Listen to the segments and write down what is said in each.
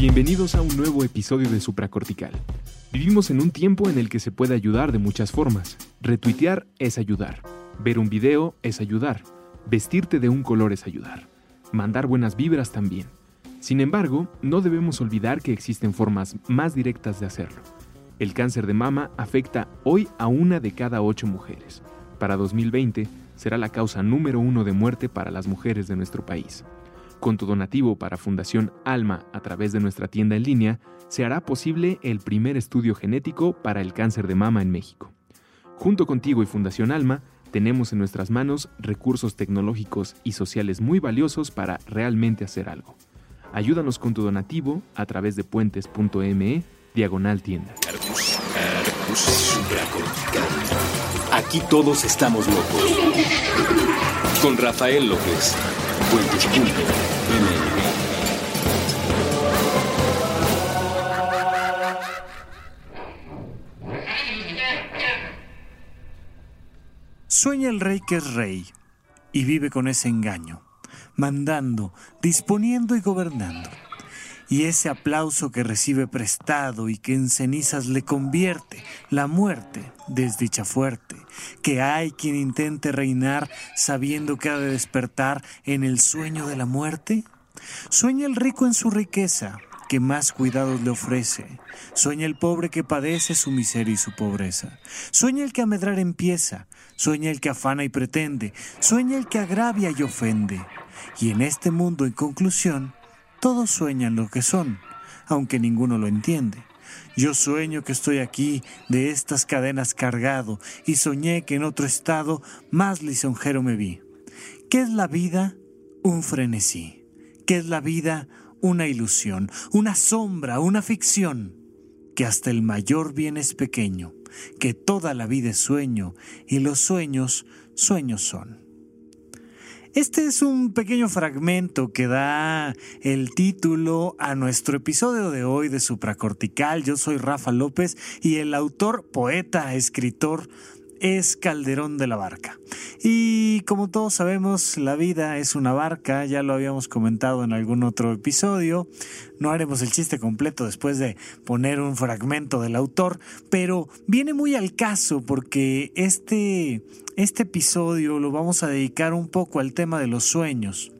Bienvenidos a un nuevo episodio de Supracortical. Vivimos en un tiempo en el que se puede ayudar de muchas formas. Retuitear es ayudar. Ver un video es ayudar. Vestirte de un color es ayudar. Mandar buenas vibras también. Sin embargo, no debemos olvidar que existen formas más directas de hacerlo. El cáncer de mama afecta hoy a una de cada ocho mujeres. Para 2020 será la causa número uno de muerte para las mujeres de nuestro país. Con tu donativo para Fundación Alma a través de nuestra tienda en línea, se hará posible el primer estudio genético para el cáncer de mama en México. Junto contigo y Fundación Alma, tenemos en nuestras manos recursos tecnológicos y sociales muy valiosos para realmente hacer algo. Ayúdanos con tu donativo a través de puentes.me diagonal tienda. Aquí todos estamos locos. Con Rafael López. Sueña el rey que es rey y vive con ese engaño, mandando, disponiendo y gobernando. Y ese aplauso que recibe prestado y que en cenizas le convierte la muerte, desdicha fuerte, que hay quien intente reinar sabiendo que ha de despertar en el sueño de la muerte. Sueña el rico en su riqueza, que más cuidados le ofrece. Sueña el pobre que padece su miseria y su pobreza. Sueña el que a medrar empieza. Sueña el que afana y pretende. Sueña el que agravia y ofende. Y en este mundo, en conclusión, todos sueñan lo que son, aunque ninguno lo entiende. Yo sueño que estoy aquí de estas cadenas cargado y soñé que en otro estado más lisonjero me vi. ¿Qué es la vida? Un frenesí. ¿Qué es la vida? una ilusión, una sombra, una ficción, que hasta el mayor bien es pequeño, que toda la vida es sueño y los sueños, sueños son. Este es un pequeño fragmento que da el título a nuestro episodio de hoy de Supracortical. Yo soy Rafa López y el autor, poeta, escritor es Calderón de la Barca. Y como todos sabemos, la vida es una barca, ya lo habíamos comentado en algún otro episodio. No haremos el chiste completo después de poner un fragmento del autor, pero viene muy al caso porque este, este episodio lo vamos a dedicar un poco al tema de los sueños.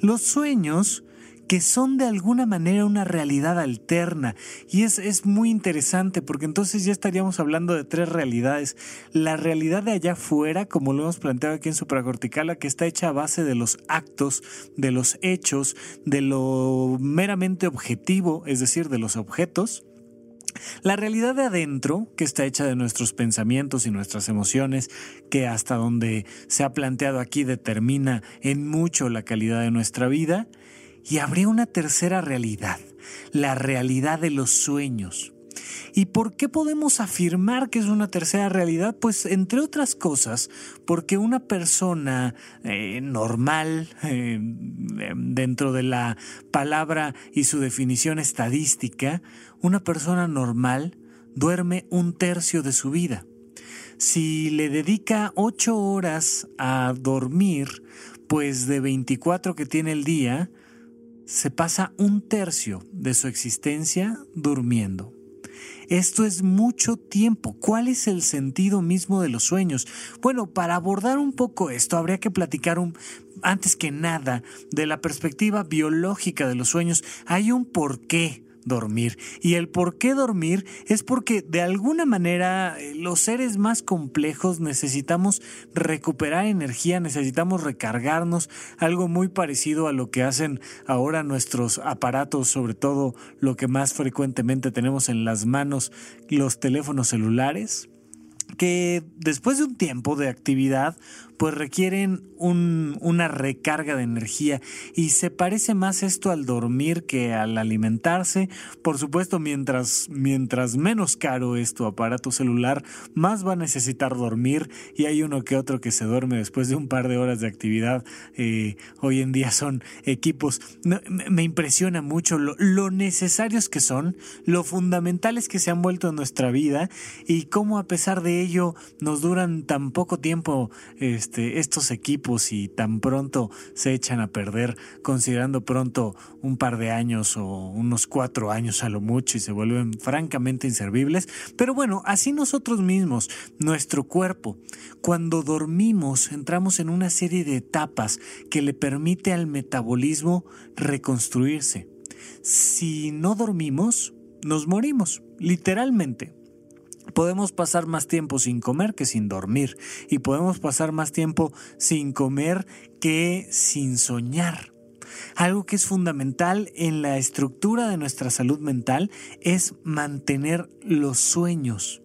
Los sueños que son de alguna manera una realidad alterna. Y es, es muy interesante porque entonces ya estaríamos hablando de tres realidades. La realidad de allá afuera, como lo hemos planteado aquí en Supracortical, que está hecha a base de los actos, de los hechos, de lo meramente objetivo, es decir, de los objetos. La realidad de adentro, que está hecha de nuestros pensamientos y nuestras emociones, que hasta donde se ha planteado aquí determina en mucho la calidad de nuestra vida, y habría una tercera realidad, la realidad de los sueños. ¿Y por qué podemos afirmar que es una tercera realidad? Pues entre otras cosas, porque una persona eh, normal, eh, dentro de la palabra y su definición estadística, una persona normal duerme un tercio de su vida. Si le dedica ocho horas a dormir, pues de 24 que tiene el día, se pasa un tercio de su existencia durmiendo. Esto es mucho tiempo. ¿Cuál es el sentido mismo de los sueños? Bueno, para abordar un poco esto, habría que platicar antes que nada de la perspectiva biológica de los sueños. Hay un porqué dormir. Y el por qué dormir es porque de alguna manera eh, los seres más complejos necesitamos recuperar energía, necesitamos recargarnos, algo muy parecido a lo que hacen ahora nuestros aparatos, sobre todo lo que más frecuentemente tenemos en las manos, los teléfonos celulares que después de un tiempo de actividad pues requieren una recarga de energía y se parece más esto al dormir que al alimentarse. Por supuesto, mientras, mientras menos caro es tu aparato celular, más va a necesitar dormir y hay uno que otro que se duerme después de un par de horas de actividad. Eh, hoy en día son equipos. me impresiona mucho lo, lo necesarios que son, lo fundamentales que se han vuelto en nuestra vida y cómo a pesar de de ello nos duran tan poco tiempo este, estos equipos y tan pronto se echan a perder, considerando pronto un par de años o unos cuatro años a lo mucho y se vuelven francamente inservibles. Pero bueno, así nosotros mismos, nuestro cuerpo, cuando dormimos entramos en una serie de etapas que le permite al metabolismo reconstruirse. Si no dormimos, nos morimos, literalmente. Podemos pasar más tiempo sin comer que sin dormir y podemos pasar más tiempo sin comer que sin soñar. Algo que es fundamental en la estructura de nuestra salud mental es mantener los sueños.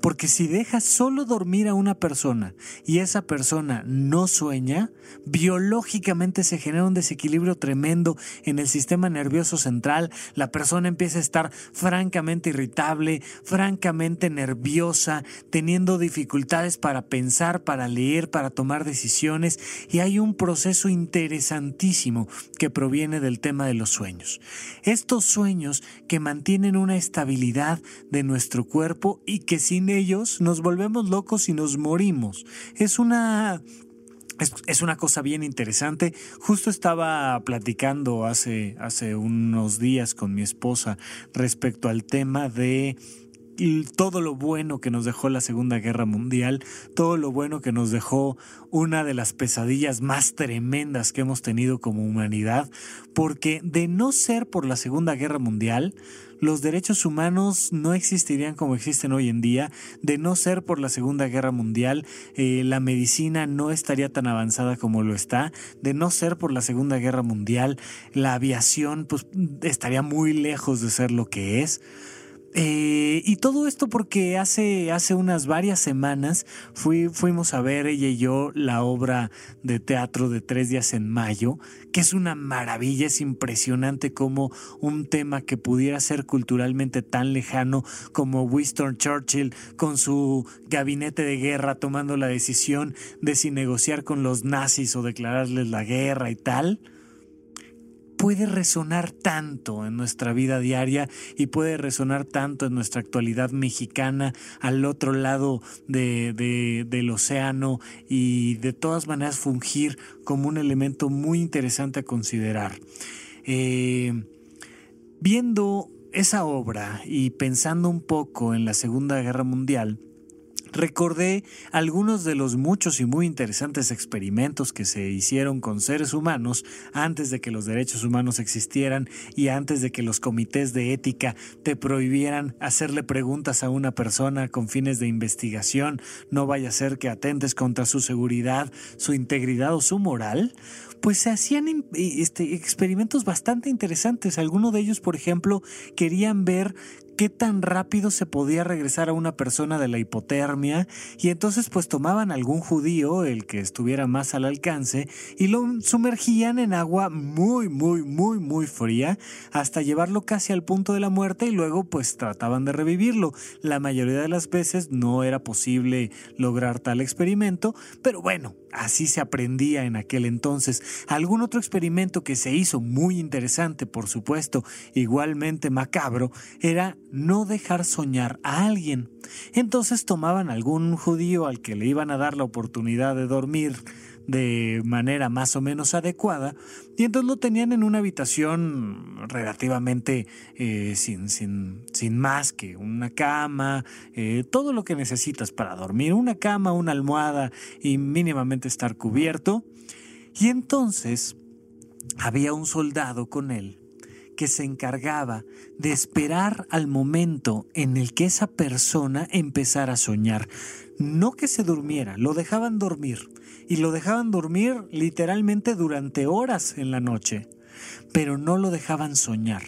Porque si dejas solo dormir a una persona y esa persona no sueña, biológicamente se genera un desequilibrio tremendo en el sistema nervioso central, la persona empieza a estar francamente irritable, francamente nerviosa, teniendo dificultades para pensar, para leer, para tomar decisiones y hay un proceso interesantísimo que proviene del tema de los sueños. Estos sueños que mantienen una estabilidad de nuestro cuerpo y que sin ellos nos volvemos locos y nos morimos. Es una es, una cosa bien interesante. Justo estaba platicando hace, hace unos días con mi esposa respecto al tema de todo lo bueno que nos dejó la Segunda Guerra Mundial, todo lo bueno que nos dejó una de las pesadillas más tremendas que hemos tenido como humanidad, porque de no ser por la Segunda Guerra Mundial, los derechos humanos no existirían como existen hoy en día. De no ser por la Segunda Guerra Mundial, eh, la medicina no estaría tan avanzada como lo está. De no ser por la Segunda Guerra Mundial, la aviación pues, estaría muy lejos de ser lo que es. Eh, y todo esto porque hace, hace unas varias semanas fuimos a ver ella y yo la obra de teatro de Tres días en mayo, que es una maravilla, es impresionante como un tema que pudiera ser culturalmente tan lejano como Winston Churchill con su gabinete de guerra tomando la decisión de si negociar con los nazis o declararles la guerra y tal puede resonar tanto en nuestra vida diaria y puede resonar tanto en nuestra actualidad mexicana al otro lado del océano y de todas maneras fungir como un elemento muy interesante a considerar. Eh, viendo esa obra y pensando un poco en la Segunda Guerra Mundial, recordé algunos de los muchos y muy interesantes experimentos que se hicieron con seres humanos antes de que los derechos humanos existieran y antes de que los comités de ética te prohibieran hacerle preguntas a una persona con fines de investigación, no vaya a ser que atentes contra su seguridad, su integridad o su moral pues se hacían este, experimentos bastante interesantes. Algunos de ellos, por ejemplo, querían ver qué tan rápido se podía regresar a una persona de la hipotermia y entonces pues tomaban algún judío, el que estuviera más al alcance, y lo sumergían en agua muy, muy, muy, muy fría hasta llevarlo casi al punto de la muerte y luego pues trataban de revivirlo. La mayoría de las veces no era posible lograr tal experimento, pero bueno, así se aprendía en aquel entonces. Algún otro experimento que se hizo muy interesante, por supuesto, igualmente macabro, era no dejar soñar a alguien. Entonces tomaban algún judío al que le iban a dar la oportunidad de dormir de manera más o menos adecuada y entonces lo tenían en una habitación relativamente eh, sin, sin, sin, más que una cama, eh, todo lo que necesitas para dormir, una cama, una almohada y mínimamente estar cubierto. Y entonces había un soldado con él que se encargaba de esperar al momento en el que esa persona empezara a soñar. No que se durmiera, lo dejaban dormir. Y lo dejaban dormir literalmente durante horas en la noche. Pero no lo dejaban soñar.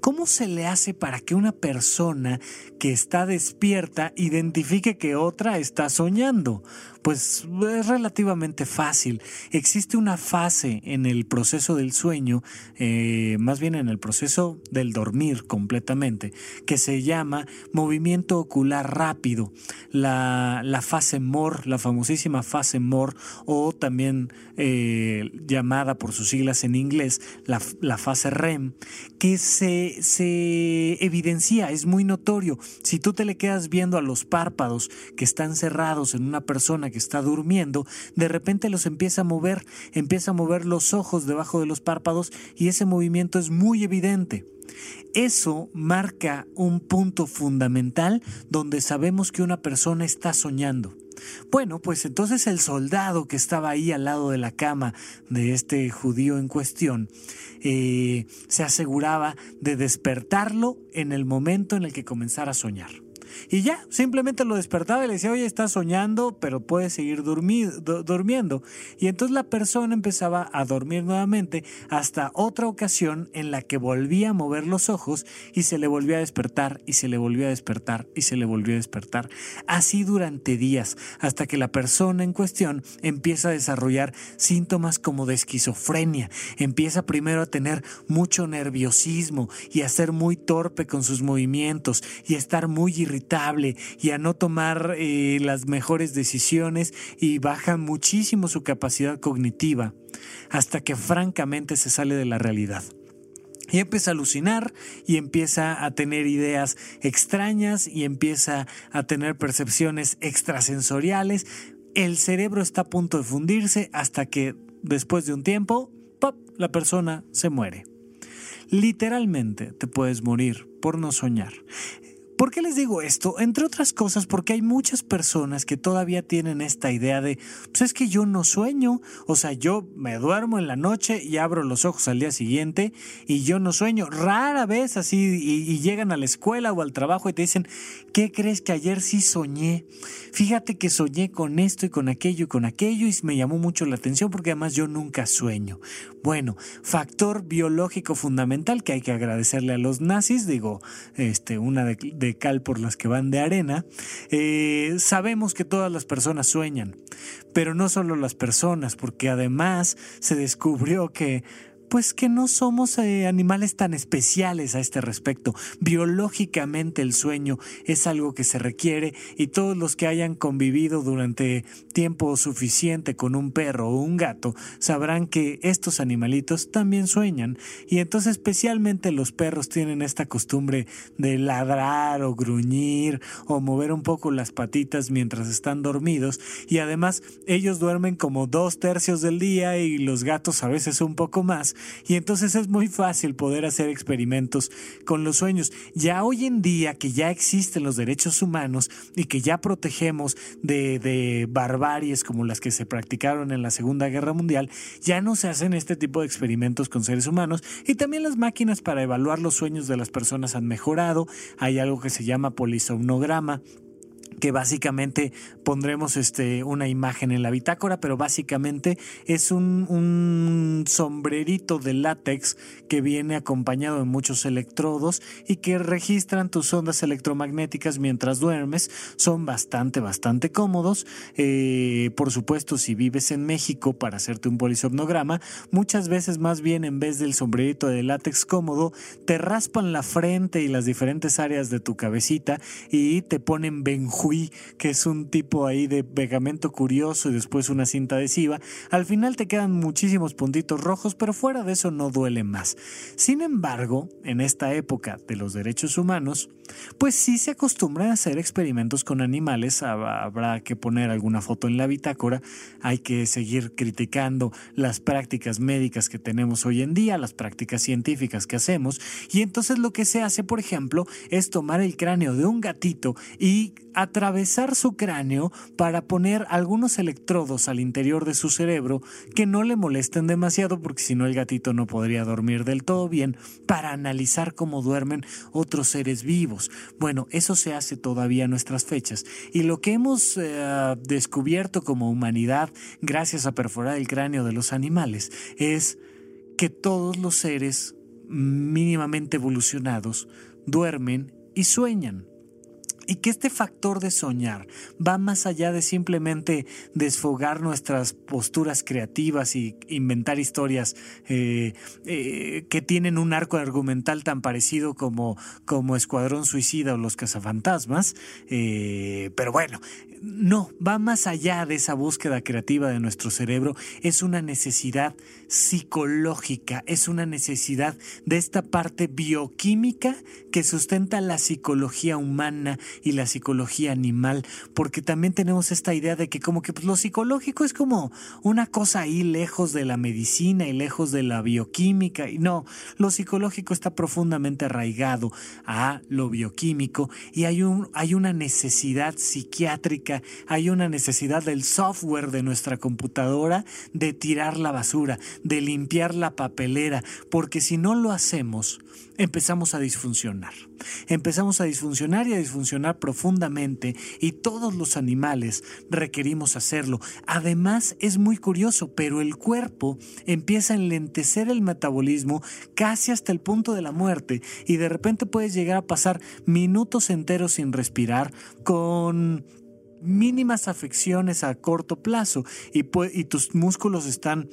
¿Cómo se le hace para que una persona que está despierta identifique que otra está soñando? Pues es relativamente fácil. Existe una fase en el proceso del sueño, eh, más bien en el proceso del dormir completamente, que se llama movimiento ocular rápido, la, fase MOR, la famosísima fase MOR, o también eh, llamada por sus siglas en inglés, la, la fase REM, que se, se evidencia, es muy notorio. Si tú te le quedas viendo a los párpados que están cerrados en una persona que está durmiendo, de repente los empieza a mover, empieza a mover los ojos debajo de los párpados y ese movimiento es muy evidente. Eso marca un punto fundamental donde sabemos que una persona está soñando. Bueno, pues entonces el soldado que estaba ahí al lado de la cama de este judío en cuestión eh, se aseguraba de despertarlo en el momento en el que comenzara a soñar. Y ya, simplemente lo despertaba y le decía, oye, estás soñando, pero puedes seguir durmiendo. Y entonces la persona empezaba a dormir nuevamente hasta otra ocasión en la que volvía a mover los ojos y se le volvía a despertar y se le volvía a despertar y se le volvió a despertar. Así durante días, hasta que la persona en cuestión empieza a desarrollar síntomas como de esquizofrenia. Empieza primero a tener mucho nerviosismo y a ser muy torpe con sus movimientos y a estar muy y a no tomar eh, las mejores decisiones y baja muchísimo su capacidad cognitiva hasta que francamente se sale de la realidad. Y empieza a alucinar y empieza a tener ideas extrañas y empieza a tener percepciones extrasensoriales. El cerebro está a punto de fundirse hasta que después de un tiempo, ¡pop!, la persona se muere. Literalmente te puedes morir por no soñar. ¿Por qué les digo esto? Entre otras cosas porque hay muchas personas que todavía tienen esta idea de, pues es que yo no sueño, o sea, yo me duermo en la noche y abro los ojos al día siguiente y yo no sueño. Rara vez así y, llegan a la escuela o al trabajo y te dicen, ¿qué crees que ayer sí soñé? Fíjate que soñé con esto y con aquello y con aquello y me llamó mucho la atención porque además yo nunca sueño. Bueno, factor biológico fundamental que hay que agradecerle a los nazis, digo, este, una de cal por las que van de arena, eh, sabemos que todas las personas sueñan, pero no solo las personas, porque además se descubrió que pues que no somos eh, animales tan especiales a este respecto. Biológicamente el sueño es algo que se requiere y todos los que hayan convivido durante tiempo suficiente con un perro o un gato sabrán que estos animalitos también sueñan. Y entonces especialmente los perros tienen esta costumbre de ladrar o gruñir o mover un poco las patitas mientras están dormidos. Y además ellos duermen como dos tercios del día y los gatos a veces un poco más y entonces es muy fácil poder hacer experimentos con los sueños. Ya hoy en día que ya existen los derechos humanos y que ya protegemos de, de barbaries como las que se practicaron en la Segunda Guerra Mundial, ya no se hacen este tipo de experimentos con seres humanos y también las máquinas para evaluar los sueños de las personas han mejorado. Hay algo que se llama polisomnograma que básicamente pondremos este, una imagen en la bitácora, pero básicamente es un, un, sombrerito de látex que viene acompañado de muchos electrodos y que registran tus ondas electromagnéticas mientras duermes. Son bastante, bastante cómodos. Eh, por supuesto, si vives en México para hacerte un polisomnograma, muchas veces más bien en vez del sombrerito de látex cómodo, te raspan la frente y las diferentes áreas de tu cabecita y te ponen benjú que es un tipo ahí de pegamento curioso y después una cinta adhesiva. Al final te quedan muchísimos puntitos rojos, pero fuera de eso no duele más. Sin embargo, en esta época de los derechos humanos, pues sí se acostumbran a hacer experimentos con animales. Habrá que poner alguna foto en la bitácora. Hay que seguir criticando las prácticas médicas que tenemos hoy en día, las prácticas científicas que hacemos. Y entonces lo que se hace, por ejemplo, es tomar el cráneo de un gatito y atravesar su cráneo para poner algunos electrodos al interior de su cerebro que no le molesten demasiado porque si no el gatito no podría dormir del todo bien para analizar cómo duermen otros seres vivos. Bueno, eso se hace todavía a nuestras fechas y lo que hemos eh, descubierto como humanidad gracias a perforar el cráneo de los animales es que todos los seres mínimamente evolucionados duermen y sueñan. Y que este factor de soñar va más allá de simplemente desfogar nuestras posturas creativas y inventar historias eh, eh, que tienen un arco argumental tan parecido como, como Escuadrón Suicida o Los Cazafantasmas. Eh, pero bueno, no, va más allá de esa búsqueda creativa de nuestro cerebro, es una necesidad psicológica, es una necesidad de esta parte bioquímica que sustenta la psicología humana y la psicología animal, porque también tenemos esta idea de que como que pues, lo psicológico es como una cosa ahí lejos de la medicina y lejos de la bioquímica, y no, lo psicológico está profundamente arraigado a lo bioquímico y hay, un, hay una necesidad psiquiátrica hay una necesidad del software de nuestra computadora de tirar la basura, de limpiar la papelera, porque si no lo hacemos, empezamos a disfuncionar. Empezamos a disfuncionar y a disfuncionar profundamente y todos los animales requerimos hacerlo. Además es muy curioso, pero el cuerpo empieza a enlentecer el metabolismo casi hasta el punto de la muerte y de repente puedes llegar a pasar minutos enteros sin respirar con mínimas afecciones a corto plazo y, tus músculos están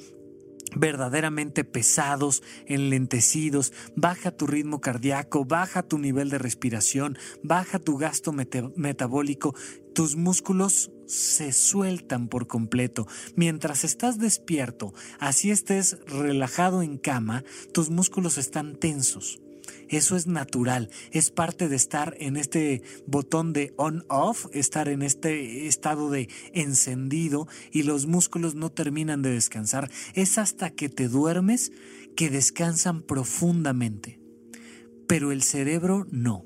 verdaderamente pesados, enlentecidos, baja tu ritmo cardíaco, baja tu nivel de respiración, baja tu gasto metabólico, tus músculos se sueltan por completo. Mientras estás despierto, así estés relajado en cama, tus músculos están tensos. Eso es natural, es parte de estar en este botón de on-off, estar en este estado de encendido y los músculos no terminan de descansar. Es hasta que te duermes que descansan profundamente. Pero el cerebro no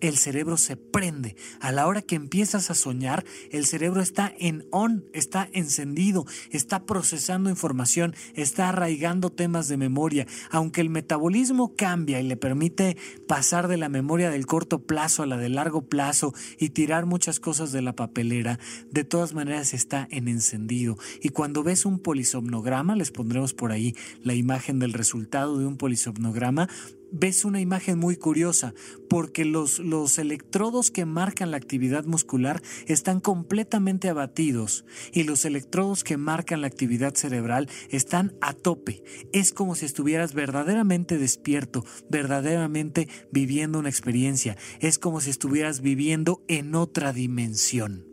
el cerebro se prende. A la hora que empiezas a soñar, el cerebro está en on, está encendido, está procesando información, está arraigando temas de memoria. Aunque el metabolismo cambia y le permite pasar de la memoria del corto plazo a la de largo plazo y tirar muchas cosas de la papelera, de todas maneras está en encendido. Y cuando ves un polisomnograma, les pondremos por ahí la imagen del resultado de un polisomnograma, ves una imagen muy curiosa, porque los, los, electrodos que marcan la actividad muscular están completamente abatidos y los electrodos que marcan la actividad cerebral están a tope. Es como si estuvieras verdaderamente despierto, verdaderamente viviendo una experiencia. Es como si estuvieras viviendo en otra dimensión.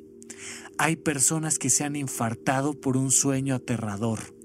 Hay personas que se han infartado por un sueño aterrador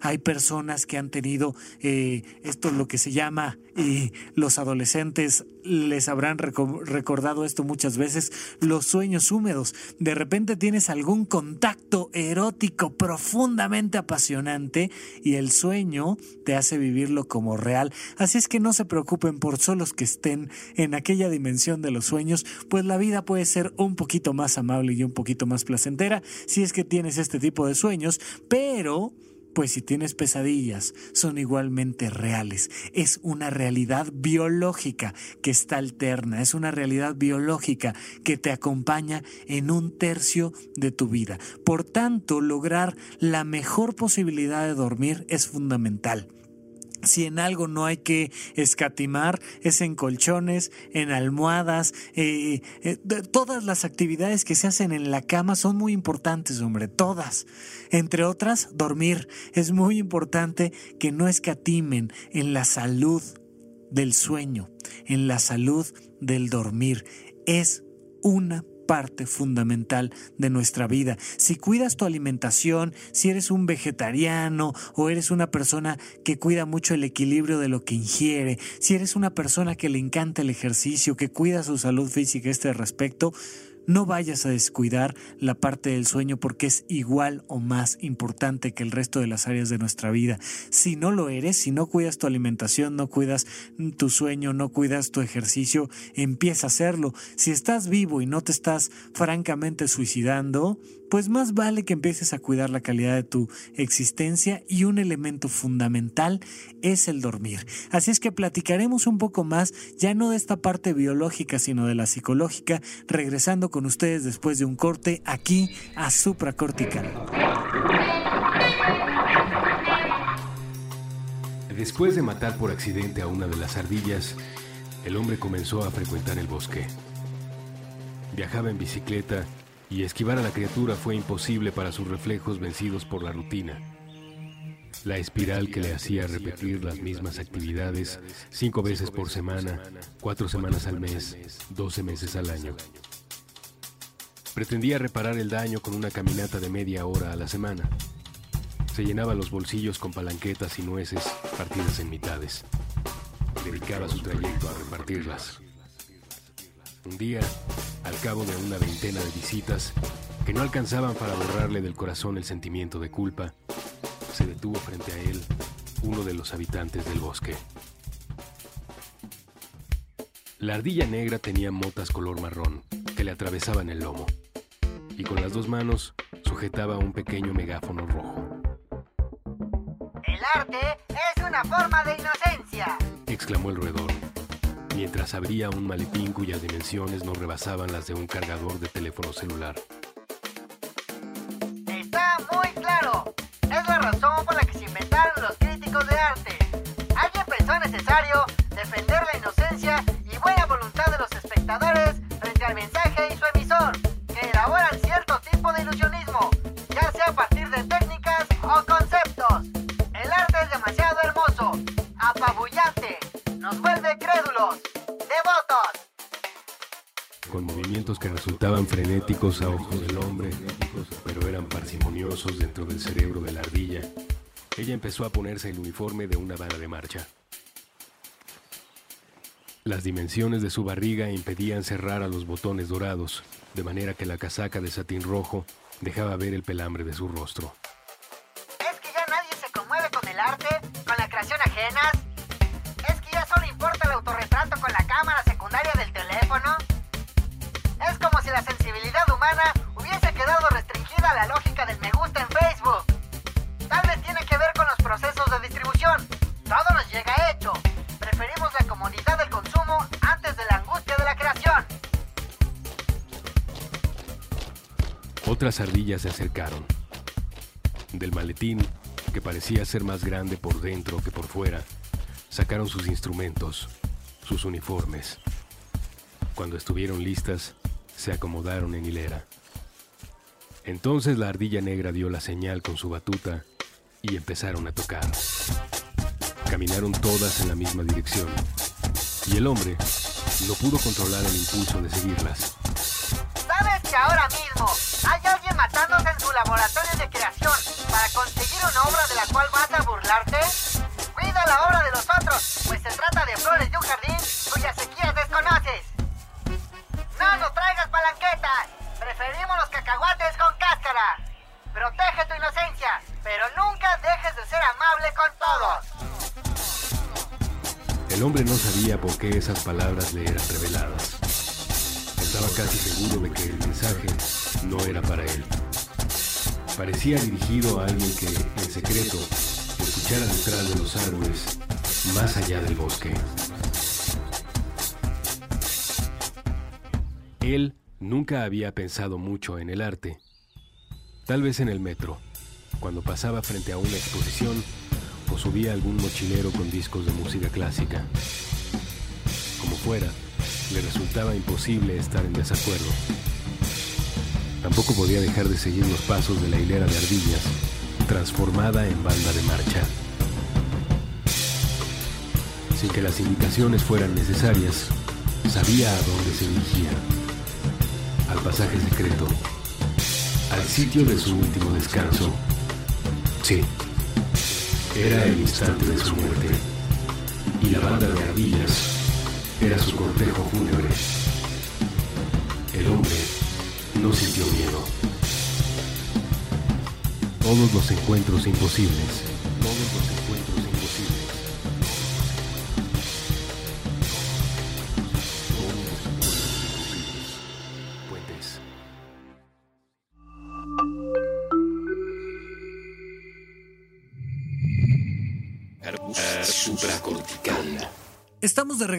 hay personas que han tenido eh, esto, lo que se llama, y los adolescentes les habrán recordado esto muchas veces, los sueños húmedos. De repente tienes algún contacto erótico profundamente apasionante y el sueño te hace vivirlo como real. Así es que no se preocupen por solos que estén en aquella dimensión de los sueños, pues la vida puede ser un poquito más amable y un poquito más placentera si es que tienes este tipo de sueños, pero pues si tienes pesadillas, son igualmente reales. Es una realidad biológica que está alterna, es una realidad biológica que te acompaña en un tercio de tu vida. Por tanto, lograr la mejor posibilidad de dormir es fundamental. Si en algo no hay que escatimar, es en colchones, en almohadas, eh, eh, todas las actividades que se hacen en la cama son muy importantes, hombre, todas. Entre otras, dormir. Es muy importante que no escatimen en la salud del sueño, en la salud del dormir. Es una parte fundamental de nuestra vida. Si cuidas tu alimentación, si eres un vegetariano o eres una persona que cuida mucho el equilibrio de lo que ingiere, si eres una persona que le encanta el ejercicio, que cuida su salud física a este respecto, no vayas a descuidar la parte del sueño porque es igual o más importante que el resto de las áreas de nuestra vida. Si no lo eres, si no cuidas tu alimentación, no cuidas tu sueño, no cuidas tu ejercicio, empieza a hacerlo. Si estás vivo y no te estás francamente suicidando, pues más vale que empieces a cuidar la calidad de tu existencia y un elemento fundamental es el dormir. Así es que platicaremos un poco más, ya no de esta parte biológica, sino de la psicológica, regresando con ustedes después de un corte aquí a Supracortical. Después de matar por accidente a una de las ardillas, el hombre comenzó a frecuentar el bosque. Viajaba en bicicleta y esquivar a la criatura fue imposible para sus reflejos vencidos por la rutina. La espiral que le hacía repetir las mismas actividades cinco veces por semana, cuatro semanas al mes, doce meses al año. Pretendía reparar el daño con una caminata de media hora a la semana. Se llenaba los bolsillos con palanquetas y nueces partidas en mitades. Dedicaba su trayecto a repartirlas. Un día, al cabo de una veintena de visitas, que no alcanzaban para borrarle del corazón el sentimiento de culpa, se detuvo frente a él uno de los habitantes del bosque. La ardilla negra tenía motas color marrón que le atravesaban el lomo y con las dos manos sujetaba un pequeño megáfono rojo. El arte es una forma de inocencia, exclamó el roedor, mientras abría un maletín cuyas dimensiones no rebasaban las de un cargador de teléfono celular. Está muy claro. Es la razón por la que se inventaron los críticos de arte. Alguien pensó necesario a ojos del hombre, pero eran parsimoniosos dentro del cerebro de la ardilla. Ella empezó a ponerse el uniforme de una bala de marcha. Las dimensiones de su barriga impedían cerrar a los botones dorados, de manera que la casaca de satín rojo dejaba ver el pelambre de su rostro. Ardillas se acercaron. Del maletín, que parecía ser más grande por dentro que por fuera, sacaron sus instrumentos, sus uniformes. Cuando estuvieron listas, se acomodaron en hilera. Entonces la ardilla negra dio la señal con su batuta y empezaron a tocar. Caminaron todas en la misma dirección y el hombre no pudo controlar el impulso de seguirlas. ¿Sabes que ahora mismo matándose en su laboratorio de creación para conseguir una obra de la cual vas a burlarte? Cuida la obra de los otros, pues se trata de flores de un jardín cuyas sequías desconoces. No nos traigas palanquetas, preferimos los cacahuates con cáscara. Protege tu inocencia, pero nunca dejes de ser amable con todos. El hombre no sabía por qué esas palabras le eran reveladas. Estaba casi seguro de que el mensaje no era para él. Parecía dirigido a alguien que, en secreto, escuchara detrás de los árboles, más allá del bosque. Él nunca había pensado mucho en el arte. Tal vez en el metro, cuando pasaba frente a una exposición o subía algún mochilero con discos de música clásica. Como fuera, le resultaba imposible estar en desacuerdo. Tampoco podía dejar de seguir los pasos de la hilera de ardillas, transformada en banda de marcha. Sin que las indicaciones fueran necesarias, sabía a dónde se dirigía. Al pasaje secreto, al sitio de su último descanso. Sí, era el instante de su muerte. Y la banda de ardillas era su cortejo fúnebre. El hombre sintió miedo. Todos los encuentros imposibles.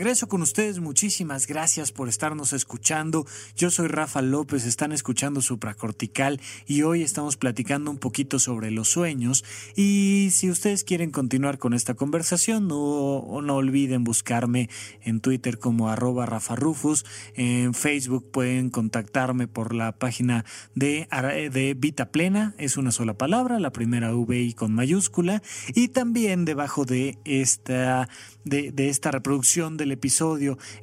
Regreso con ustedes, muchísimas gracias por estarnos escuchando. Yo soy Rafa López, están escuchando Supracortical y hoy estamos platicando un poquito sobre los sueños. Y si ustedes quieren continuar con esta conversación no, no olviden buscarme en Twitter como arroba Rafa en Facebook pueden contactarme por la página de, de Vita Plena, es una sola palabra, la primera VI con mayúscula. Y también debajo de esta, de, de esta reproducción producción del episodio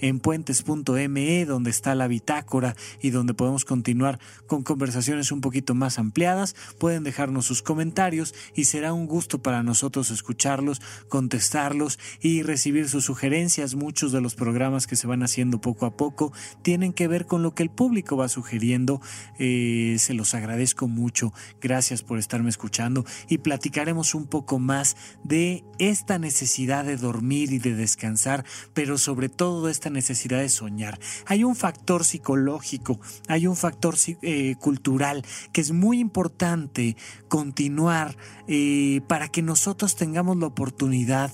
en puentes.me, donde está la bitácora y donde podemos continuar con conversaciones un poquito más ampliadas. Pueden dejarnos sus comentarios y será un gusto para nosotros escucharlos, contestarlos y recibir sus sugerencias. Muchos de los programas que se van haciendo poco a poco tienen que ver con lo que el público va sugiriendo. Eh, se los agradezco mucho. Gracias por estarme escuchando y platicaremos un poco más de esta necesidad de dormir y de descansar pero sobre todo esta necesidad de soñar. Hay un factor psicológico, hay un factor eh, cultural que es muy importante continuar eh, para que nosotros tengamos la oportunidad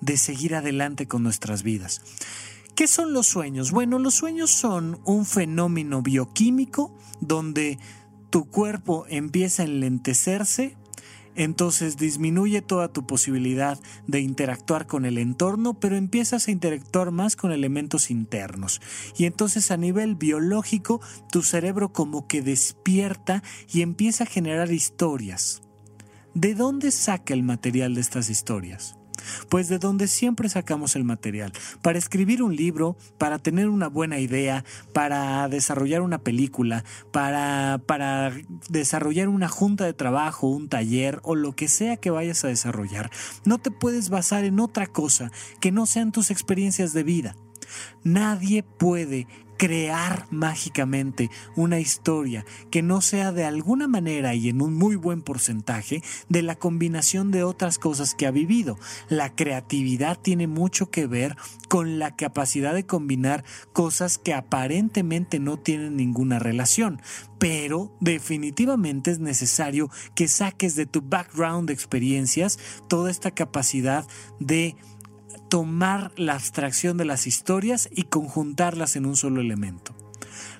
de seguir adelante con nuestras vidas. ¿Qué son los sueños? Bueno, los sueños son un fenómeno bioquímico donde tu cuerpo empieza a enlentecerse, entonces disminuye toda tu posibilidad de interactuar con el entorno, pero empiezas a interactuar más con elementos internos. Y entonces a nivel biológico, tu cerebro como que despierta y empieza a generar historias. ¿De dónde saca el material de estas historias? Pues de donde siempre sacamos el material. Para escribir un libro, para tener una buena idea, para desarrollar una película, para, para desarrollar una junta de trabajo, un taller o lo que sea que vayas a desarrollar. No te puedes basar en otra cosa que no sean tus experiencias de vida. Nadie puede crear mágicamente una historia que no sea de alguna manera y en un muy buen porcentaje de la combinación de otras cosas que ha vivido. La creatividad tiene mucho que ver con la capacidad de combinar cosas que aparentemente no tienen ninguna relación, pero definitivamente es necesario que saques de tu background de experiencias toda esta capacidad de tomar la abstracción de las historias y conjuntarlas en un solo elemento.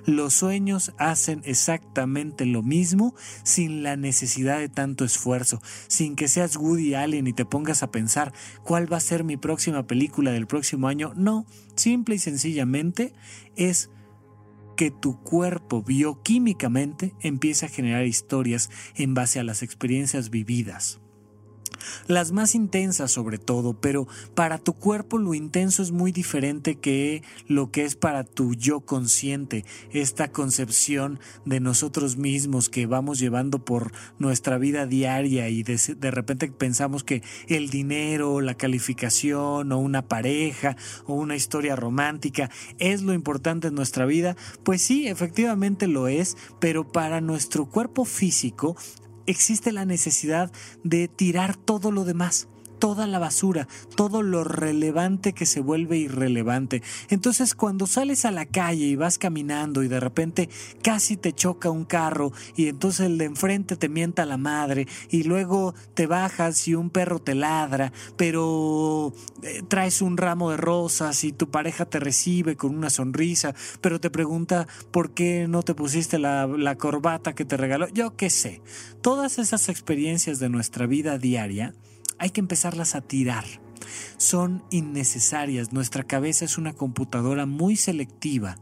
Los sueños hacen exactamente lo mismo sin la necesidad de tanto esfuerzo, sin que seas Woody Allen y te pongas a pensar cuál va a ser mi próxima película del próximo año. No, simple y sencillamente es que tu cuerpo bioquímicamente empieza a generar historias en base a las experiencias vividas las más intensas sobre todo, pero para tu cuerpo lo intenso es muy diferente que lo que es para tu yo consciente, esta concepción de nosotros mismos que vamos llevando por nuestra vida diaria y de, de repente pensamos que el dinero, la calificación o una pareja o una historia romántica es lo importante en nuestra vida, pues sí, efectivamente lo es, pero para nuestro cuerpo físico existe la necesidad de tirar todo lo demás toda la basura, todo lo relevante que se vuelve irrelevante. Entonces cuando sales a la calle y vas caminando y de repente casi te choca un carro y entonces el de enfrente te mienta la madre y luego te bajas y un perro te ladra, pero eh, traes un ramo de rosas y tu pareja te recibe con una sonrisa, pero te pregunta por qué no te pusiste la, la corbata que te regaló. Yo qué sé. Todas esas experiencias de nuestra vida diaria hay que empezarlas a tirar. Son innecesarias. Nuestra cabeza es una computadora muy selectiva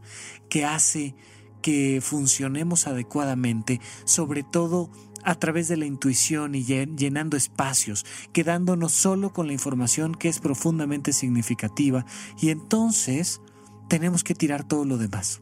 que hace que funcionemos adecuadamente, sobre todo a través de la intuición y llenando espacios, quedándonos solo con la información que es profundamente significativa y entonces tenemos que tirar todo lo demás.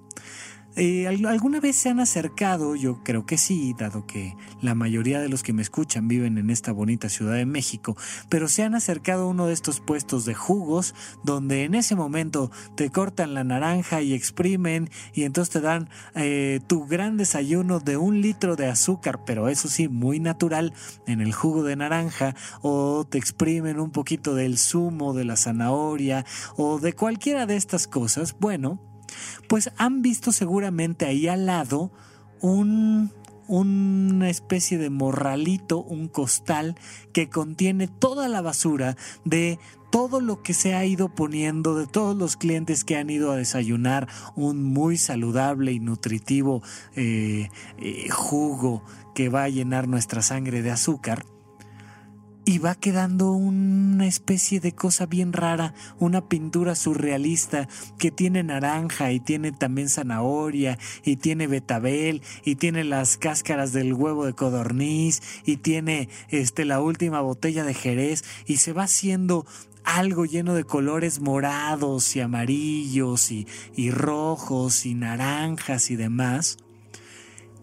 Eh, ¿Alguna vez se han acercado? Yo creo que sí, dado que la mayoría de los que me escuchan viven en esta bonita Ciudad de México, pero se han acercado a uno de estos puestos de jugos donde en ese momento te cortan la naranja y exprimen y entonces te dan eh, tu gran desayuno de un litro de azúcar, pero eso sí, muy natural en el jugo de naranja o te exprimen un poquito del zumo de la zanahoria o de cualquiera de estas cosas. Bueno, pues han visto seguramente ahí al lado un, una especie de morralito, un costal que contiene toda la basura de todo lo que se ha ido poniendo, de todos los clientes que han ido a desayunar un muy saludable y nutritivo eh, eh, jugo que va a llenar nuestra sangre de azúcar y va quedando una especie de cosa bien rara, una pintura surrealista que tiene naranja y tiene también zanahoria y tiene betabel y tiene las cáscaras del huevo de codorniz y tiene este la última botella de Jerez y se va haciendo algo lleno de colores morados y amarillos y, y rojos y naranjas y demás.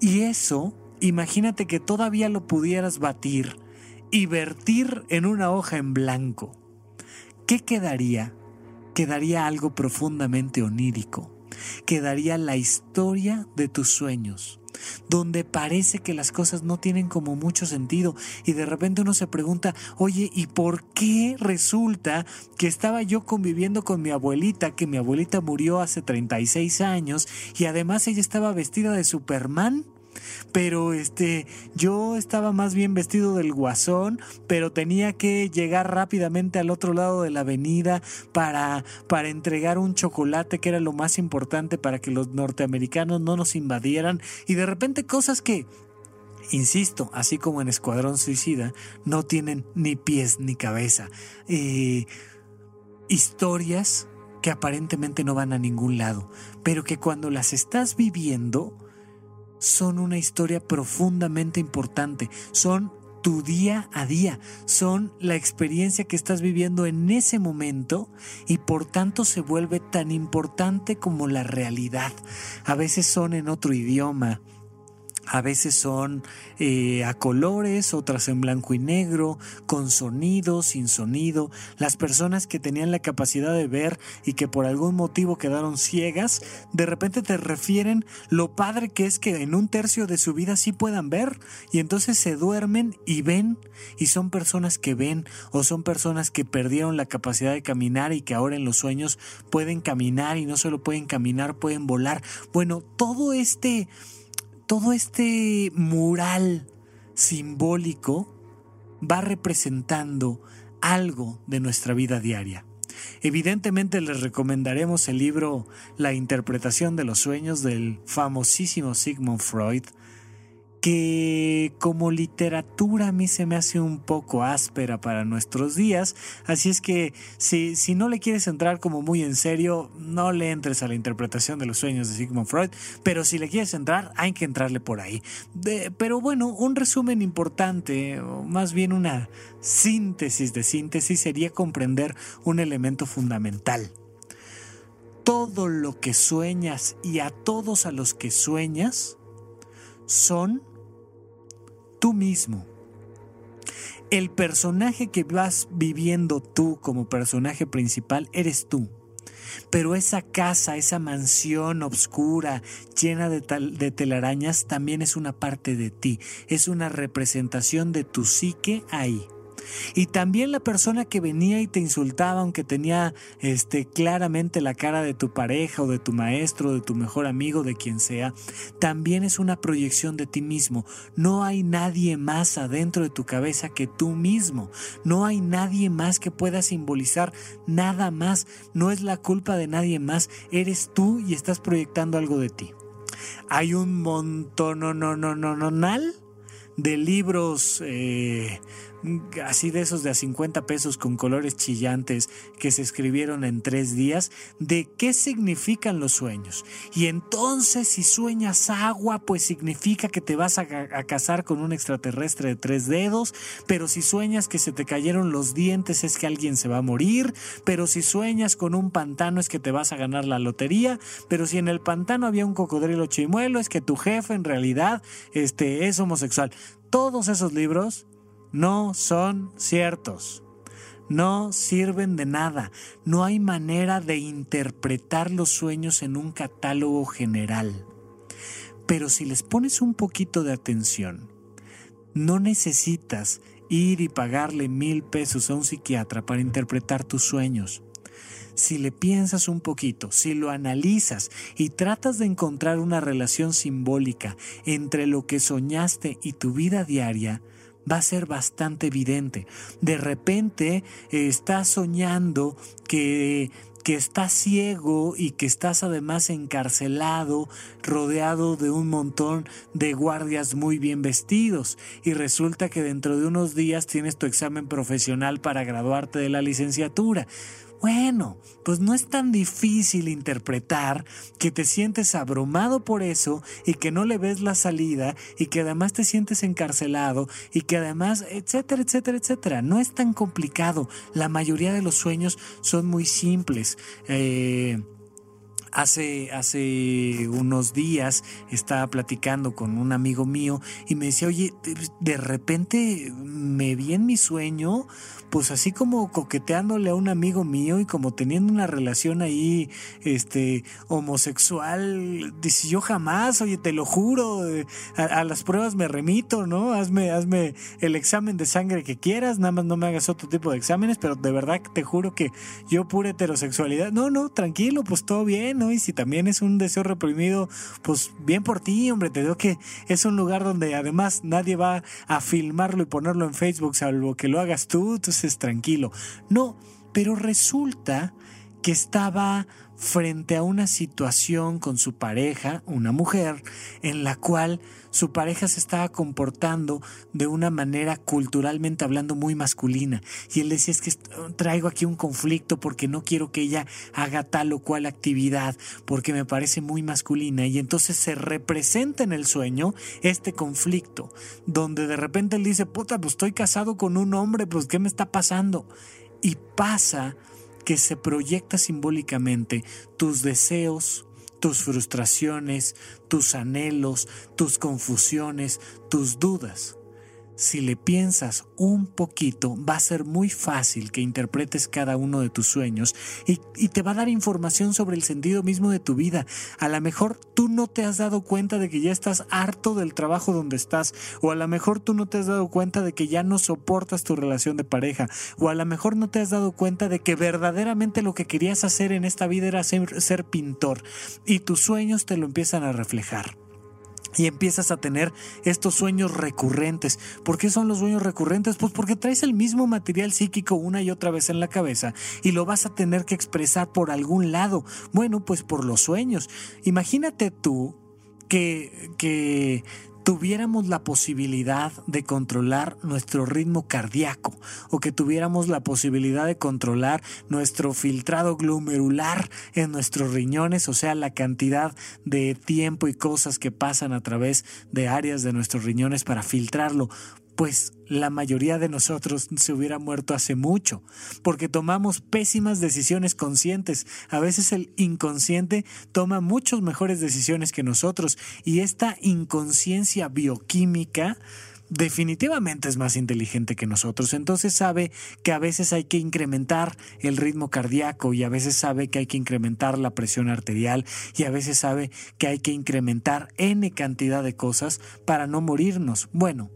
Y eso, imagínate que todavía lo pudieras batir y vertir en una hoja en blanco. ¿Qué quedaría? Quedaría algo profundamente onírico. Quedaría la historia de tus sueños, donde parece que las cosas no tienen como mucho sentido y de repente uno se pregunta, oye, ¿y por qué resulta que estaba yo conviviendo con mi abuelita, que mi abuelita murió hace 36 años y además ella estaba vestida de Superman? Pero este yo estaba más bien vestido del guasón, pero tenía que llegar rápidamente al otro lado de la avenida para para entregar un chocolate que era lo más importante para que los norteamericanos no nos invadieran y de repente cosas que insisto, así como en Escuadrón Suicida, no tienen ni pies ni cabeza. Eh, historias que aparentemente no van a ningún lado, pero que cuando las estás viviendo, son una historia profundamente importante, son tu día a día, son la experiencia que estás viviendo en ese momento y por tanto se vuelve tan importante como la realidad. A veces son en otro idioma, a veces son eh, a colores, otras en blanco y negro, con sonido, sin sonido. Las personas que tenían la capacidad de ver y que por algún motivo quedaron ciegas, de repente te refieren lo padre que es que en un tercio de su vida sí puedan ver y entonces se duermen y ven y son personas que ven o son personas que perdieron la capacidad de caminar y que ahora en los sueños pueden caminar y no solo pueden caminar, pueden volar. Bueno, todo este todo este mural simbólico va representando algo de nuestra vida diaria. Evidentemente les recomendaremos el libro La interpretación de los sueños del famosísimo Sigmund Freud, que como literatura a mí se me hace un poco áspera para nuestros días, así es que si, si no le quieres entrar como muy en serio, no le entres a la interpretación de los sueños de Sigmund Freud, pero si le quieres entrar, hay que entrarle por ahí. pero bueno, un resumen importante, o más bien una síntesis de síntesis, sería comprender un elemento fundamental. Todo lo que sueñas y a todos a los que sueñas son tú mismo. El personaje que vas viviendo tú como personaje principal eres tú. Pero esa casa, esa mansión oscura, llena de, de, telarañas, también es una parte de ti, es una representación de tu psique ahí. Y también la persona que venía y te insultaba, aunque tenía este, claramente la cara de tu pareja o de tu maestro, de tu mejor amigo, de quien sea, también es una proyección de ti mismo. No hay nadie más adentro de tu cabeza que tú mismo. No hay nadie más que pueda simbolizar nada más. No es la culpa de nadie más. Eres tú y estás proyectando algo de ti. Hay un montón, no, no, no, no, no, de libros eh, así de esos de a 50 pesos con colores chillantes que se escribieron en tres días, de qué significan los sueños. Y entonces si sueñas agua, pues significa que te vas a, casar con un extraterrestre de tres dedos, pero si sueñas que se te cayeron los dientes es que alguien se va a morir, pero si sueñas con un pantano es que te vas a ganar la lotería, pero si en el pantano había un cocodrilo chimuelo es que tu jefe en realidad este, es homosexual. Todos esos libros no son ciertos. No sirven de nada. No hay manera de interpretar los sueños en un catálogo general. Pero si les pones un poquito de atención, no necesitas ir y pagarle mil pesos a un psiquiatra para interpretar tus sueños. si le piensas un poquito, si lo analizas y tratas de encontrar una relación simbólica entre lo que soñaste y tu vida diaria, va a ser bastante evidente. De repente eh, estás soñando que que estás ciego y que estás además encarcelado, rodeado de un montón de guardias muy bien vestidos, y resulta que dentro de unos días tienes tu examen profesional para graduarte de la licenciatura. Bueno, pues no es tan difícil interpretar que te sientes abrumado por eso y que no le ves la salida y que además te sientes encarcelado y que además, etcétera, etcétera, etcétera. No es tan complicado. La mayoría de los sueños son muy simples. Eh, Hace, hace unos días estaba platicando con un amigo mío y me decía, oye, de repente me vi en mi sueño pues así como coqueteándole a un amigo mío y como teniendo una relación ahí, este, homosexual, dice yo jamás, oye, te lo juro, a, las pruebas me remito, ¿no? Hazme, hazme el examen de sangre que quieras, nada más no me hagas otro tipo de exámenes, pero de verdad te juro que yo pura heterosexualidad, no, no, tranquilo, pues todo bien, ¿no? Y si también es un deseo reprimido, pues bien por ti, hombre, te digo que es un lugar donde además nadie va a filmarlo y ponerlo en Facebook, salvo que lo hagas tú, entonces tranquilo. No, pero resulta que estaba frente a una situación con su pareja, una mujer, en la cual su pareja se estaba comportando de una manera culturalmente hablando muy masculina. Y él decía, es que traigo aquí un conflicto porque no quiero que ella haga tal o cual actividad, porque me parece muy masculina. Y entonces se representa en el sueño este conflicto, donde de repente él dice, puta, pues estoy casado con un hombre, pues ¿qué me está pasando? Y pasa que se proyecta simbólicamente tus deseos, tus frustraciones, tus anhelos, tus confusiones, tus dudas si le piensas un poquito, va a ser muy fácil que interpretes cada uno de tus sueños y, te va a dar información sobre el sentido mismo de tu vida. A lo mejor tú no te has dado cuenta de que ya estás harto del trabajo donde estás, o a lo mejor tú no te has dado cuenta de que ya no soportas tu relación de pareja, o a lo mejor no te has dado cuenta de que verdaderamente lo que querías hacer en esta vida era ser pintor y tus sueños te lo empiezan a reflejar y empiezas a tener estos sueños recurrentes. ¿Por qué son los sueños recurrentes? Pues porque traes el mismo material psíquico una y otra vez en la cabeza y lo vas a tener que expresar por algún lado. Bueno, pues por los sueños. Imagínate tú que, que tuviéramos la posibilidad de controlar nuestro ritmo cardíaco o que tuviéramos la posibilidad de controlar nuestro filtrado glomerular en nuestros riñones, o sea, la cantidad de tiempo y cosas que pasan a través de áreas de nuestros riñones para filtrarlo pues la mayoría de nosotros se hubiera muerto hace mucho, porque tomamos pésimas decisiones conscientes. A veces el inconsciente toma muchas mejores decisiones que nosotros y esta inconsciencia bioquímica definitivamente es más inteligente que nosotros, entonces sabe que a veces hay que incrementar el ritmo cardíaco y a veces sabe que hay que incrementar la presión arterial y a veces sabe que hay que incrementar n cantidad de cosas para no morirnos. Bueno,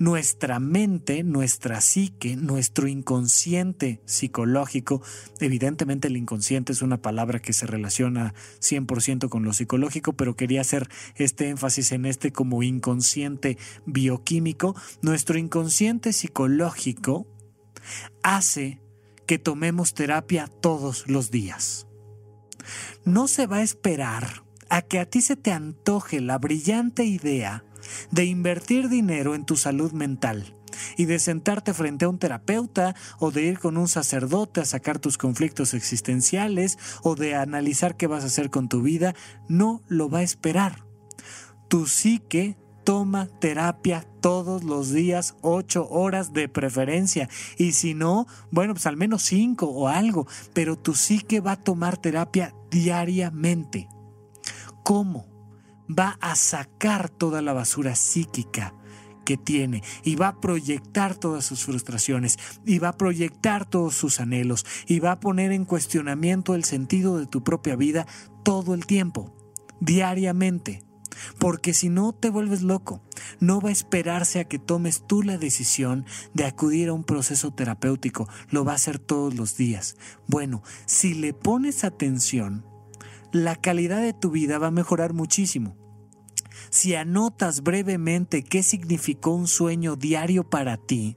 nuestra mente, nuestra psique, nuestro inconsciente psicológico, evidentemente el inconsciente es una palabra que se relaciona 100% con lo psicológico, pero quería hacer este énfasis en este como inconsciente bioquímico, nuestro inconsciente psicológico hace que tomemos terapia todos los días. No se va a esperar a que a ti se te antoje la brillante idea de invertir dinero en tu salud mental y de sentarte frente a un terapeuta o de ir con un sacerdote a sacar tus conflictos existenciales o de analizar qué vas a hacer con tu vida, no lo va a esperar. Tu psique toma terapia todos los días, ocho horas de preferencia. Y si no, bueno, pues al menos cinco o algo. Pero tu psique va a tomar terapia diariamente. ¿Cómo? Va a sacar toda la basura psíquica que tiene y va a proyectar todas sus frustraciones y va a proyectar todos sus anhelos y va a poner en cuestionamiento el sentido de tu propia vida todo el tiempo, diariamente. porque si no te vuelves loco. No va a esperarse a que tomes tú la decisión de acudir a un proceso terapéutico, lo va a hacer todos los días. Bueno, si le pones atención, la calidad de tu vida va a mejorar muchísimo. Si anotas brevemente qué significó un sueño diario para ti,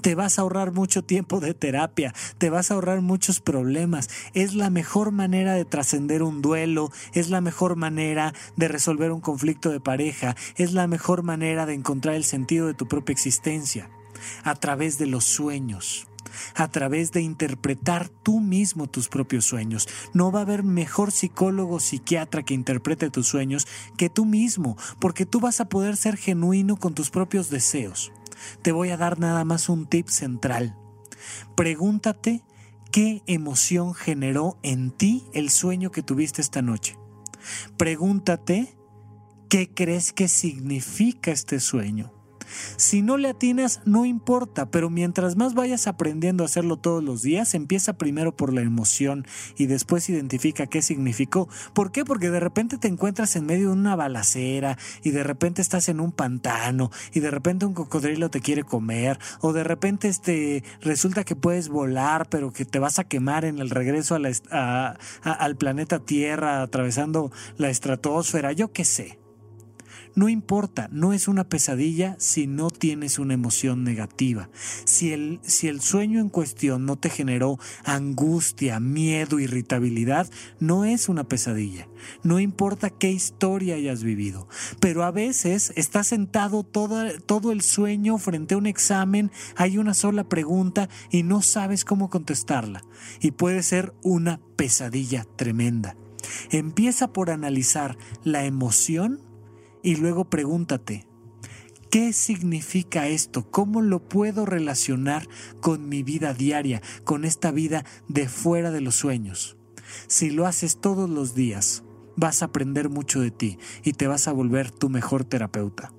te vas a ahorrar mucho tiempo de terapia, te vas a ahorrar muchos problemas. Es la mejor manera de trascender un duelo, es la mejor manera de resolver un conflicto de pareja, es la mejor manera de encontrar el sentido de tu propia existencia, a través de los sueños a través de interpretar tú mismo tus propios sueños. No va a haber mejor psicólogo o psiquiatra que interprete tus sueños que tú mismo, porque tú vas a poder ser genuino con tus propios deseos te voy a dar nada más un tip central. Pregúntate qué emoción generó en ti el sueño que tuviste esta noche. Pregúntate qué crees que significa este sueño. Si no le atinas, no importa, pero mientras más vayas aprendiendo a hacerlo todos los días, empieza primero por la emoción y después identifica qué significó. ¿Por qué? Porque de repente te encuentras en medio de una balacera y de repente estás en un pantano y de repente un cocodrilo te quiere comer o de repente este, resulta que puedes volar pero que te vas a quemar en el regreso al planeta Tierra atravesando la estratosfera, yo qué sé. No importa, no es una pesadilla si no tienes una emoción negativa. Si el, si el sueño en cuestión no te generó angustia, miedo, irritabilidad, no es una pesadilla. No importa qué historia hayas vivido. Pero a veces estás sentado todo, todo el sueño frente a un examen, hay una sola pregunta y no sabes cómo contestarla. Y puede ser una pesadilla tremenda. Empieza por analizar la emoción y luego pregúntate, ¿qué significa esto? ¿Cómo lo puedo relacionar con mi vida diaria, con esta vida de fuera de los sueños? Si lo haces todos los días, vas a aprender mucho de ti y te vas a volver tu mejor terapeuta.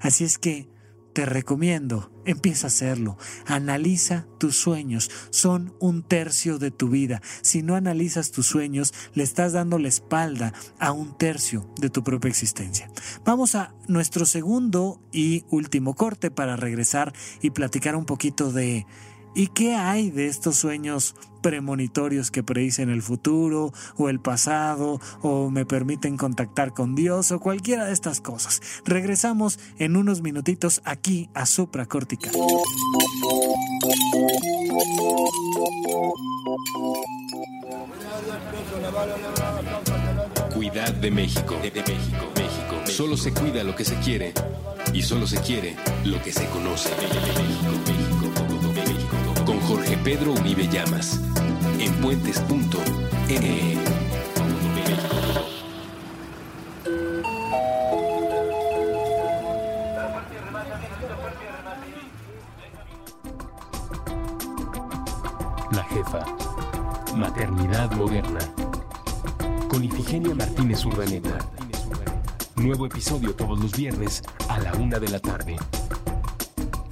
Así es que te recomiendo, empieza a hacerlo. Analiza tus sueños, son un tercio de tu vida. Si no analizas tus sueños, le estás dando la espalda a un tercio de tu propia existencia. Vamos a nuestro segundo y último corte para regresar y platicar un poquito de ¿Y qué hay de estos sueños premonitorios que predicen el futuro o el pasado o me permiten contactar con Dios o cualquiera de estas cosas? Regresamos en unos minutitos aquí a Supracortical. Cuidad de México. De, México, México. Solo se cuida lo que se quiere y solo se quiere lo que se conoce. México con Jorge Pedro Uribe Llamas en puentes.me. La jefa. Maternidad moderna. Con Ifigenia Martínez Urdaneta. Nuevo episodio todos los viernes a la una de la tarde.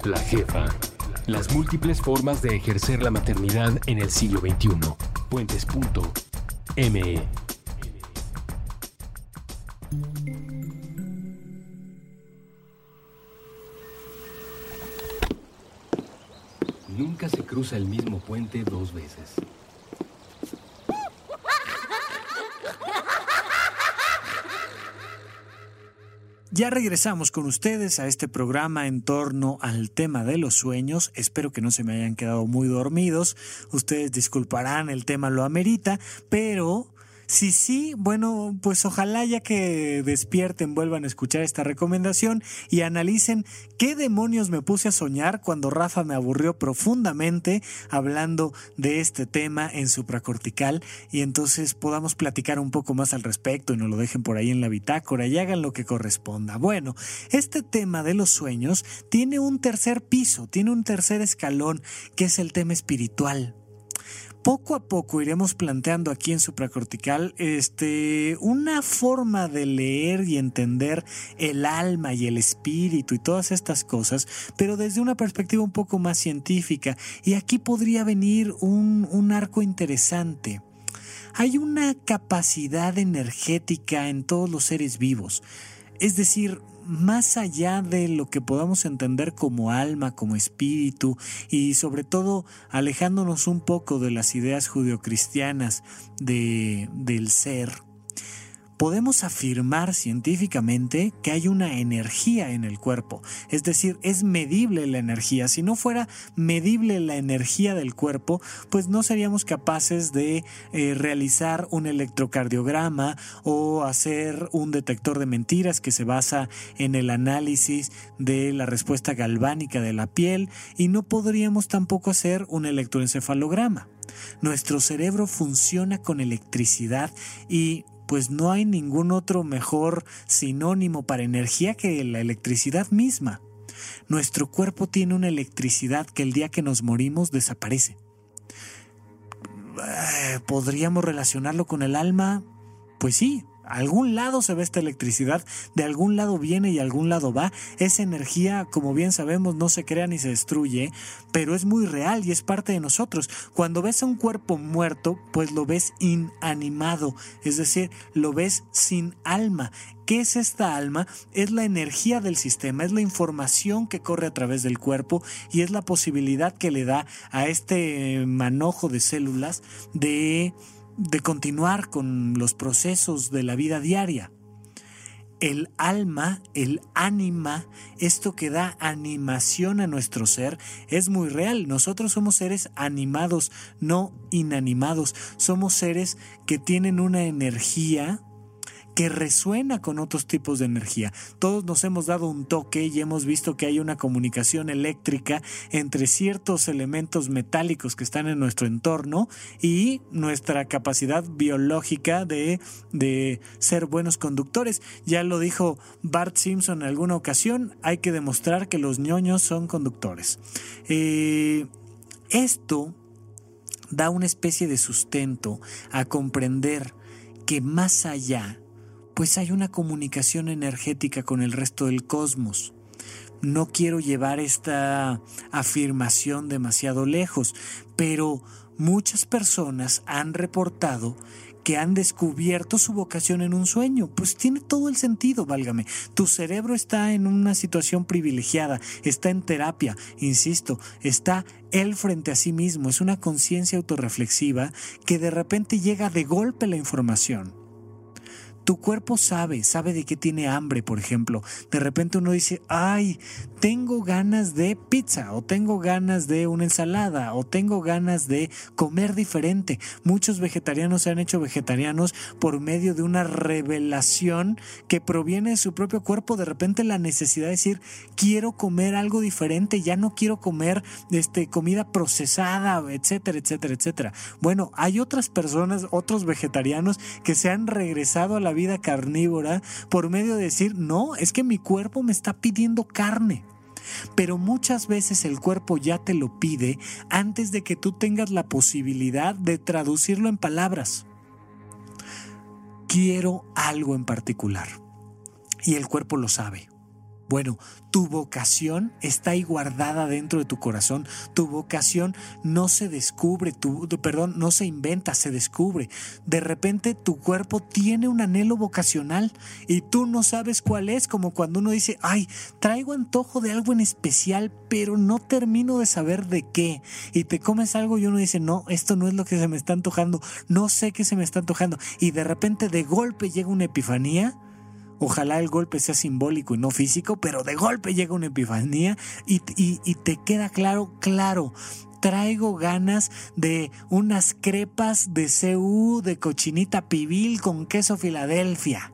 La jefa. Las múltiples formas de ejercer la maternidad en el siglo XXI. Puentes.me Nunca se cruza el mismo puente dos veces. Ya regresamos con ustedes a este programa en torno al tema de los sueños. Espero que no se me hayan quedado muy dormidos. Ustedes disculparán, el tema lo amerita, pero si sí, bueno, pues ojalá ya que despierten vuelvan a escuchar esta recomendación y analicen qué demonios me puse a soñar cuando Rafa me aburrió profundamente hablando de este tema en supracortical y entonces podamos platicar un poco más al respecto y no lo dejen por ahí en la bitácora y hagan lo que corresponda. Bueno, este tema de los sueños tiene un tercer piso, tiene un tercer escalón que es el tema espiritual poco a poco iremos planteando aquí en supracortical este, una forma de leer y entender el alma y el espíritu y todas estas cosas, pero desde una perspectiva un poco más científica. Y aquí podría venir un, un arco interesante. Hay una capacidad energética en todos los seres vivos. Es decir, más allá de lo que podamos entender como alma, como espíritu, y sobre todo alejándonos un poco de las ideas judeocristianas de, del ser, podemos afirmar científicamente que hay una energía en el cuerpo, es decir, es medible la energía. Si no fuera medible la energía del cuerpo, pues no seríamos capaces de eh, realizar un electrocardiograma o hacer un detector de mentiras que se basa en el análisis de la respuesta galvánica de la piel y no podríamos tampoco hacer un electroencefalograma. Nuestro cerebro funciona con electricidad y pues no hay ningún otro mejor sinónimo para energía que la electricidad misma. Nuestro cuerpo tiene una electricidad que el día que nos morimos desaparece. Eh, ¿Podríamos relacionarlo con el alma? Pues sí, algún lado se ve esta electricidad, de algún lado viene y algún lado va. Esa energía, como bien sabemos, no se crea ni se destruye, pero es muy real y es parte de nosotros. Cuando ves a un cuerpo muerto, pues lo ves inanimado, es decir, lo ves sin alma. ¿Qué es esta alma? Es la energía del sistema, es la información que corre a través del cuerpo y es la posibilidad que le da a este manojo de células de de continuar con los procesos de la vida diaria. El alma, el ánima, esto que da animación a nuestro ser, es muy real. Nosotros somos seres animados, no inanimados. Somos seres que tienen una energía que resuena con otros tipos de energía. Todos nos hemos dado un toque y hemos visto que hay una comunicación eléctrica entre ciertos elementos metálicos que están en nuestro entorno y nuestra capacidad biológica de, de ser buenos conductores. Ya lo dijo Bart Simpson en alguna ocasión, hay que demostrar que los ñoños son conductores. Eh, esto da una especie de sustento a comprender que más allá pues hay una comunicación energética con el resto del cosmos. No quiero llevar esta afirmación demasiado lejos, pero muchas personas han reportado que han descubierto su vocación en un sueño. Pues tiene todo el sentido, válgame. Tu cerebro está en una situación privilegiada, está en terapia, insisto, está él frente a sí mismo, es una conciencia autorreflexiva que de repente llega de golpe la información. Tu cuerpo sabe, sabe de qué tiene hambre, por ejemplo. De repente uno dice, ay, tengo ganas de pizza, o tengo ganas de una ensalada, o tengo ganas de comer diferente. Muchos vegetarianos se han hecho vegetarianos por medio de una revelación que proviene de su propio cuerpo. De repente la necesidad de decir, quiero comer algo diferente, ya no quiero comer este, comida procesada, etcétera, etcétera, etcétera. Bueno, hay otras personas, otros vegetarianos que se han regresado a la vida carnívora por medio de decir, no, es que mi cuerpo me está pidiendo carne. Pero muchas veces el cuerpo ya te lo pide antes de que tú tengas la posibilidad de traducirlo en palabras. Quiero algo en particular. Y el cuerpo lo sabe. Bueno, tu vocación está ahí guardada dentro de tu corazón. Tu vocación no se descubre, tu, perdón, no se inventa, se descubre. De repente tu cuerpo tiene un anhelo vocacional y tú no sabes cuál es, como cuando uno dice, ay, traigo antojo de algo en especial, pero no termino de saber de qué. Y te comes algo y uno dice, no, esto no es lo que se me está antojando, no sé qué se me está antojando. Y de repente de golpe llega una epifanía Ojalá el golpe sea simbólico y no físico, pero de golpe llega una epifanía y, te queda claro, claro, traigo ganas de unas crepas de CU de cochinita pibil con queso Filadelfia.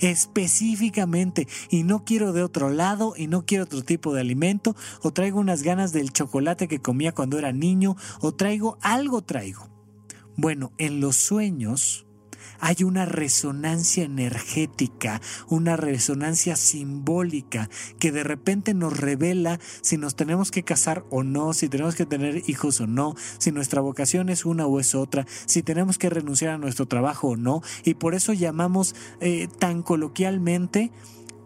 Específicamente, y no quiero de otro lado, y no quiero otro tipo de alimento, o traigo unas ganas del chocolate que comía cuando era niño, o traigo algo, traigo. Bueno, en los sueños, hay una resonancia energética, una resonancia simbólica que de repente nos revela si nos tenemos que casar o no, si tenemos que tener hijos o no, si nuestra vocación es una o es otra, si tenemos que renunciar a nuestro trabajo o no. Y por eso llamamos eh, tan coloquialmente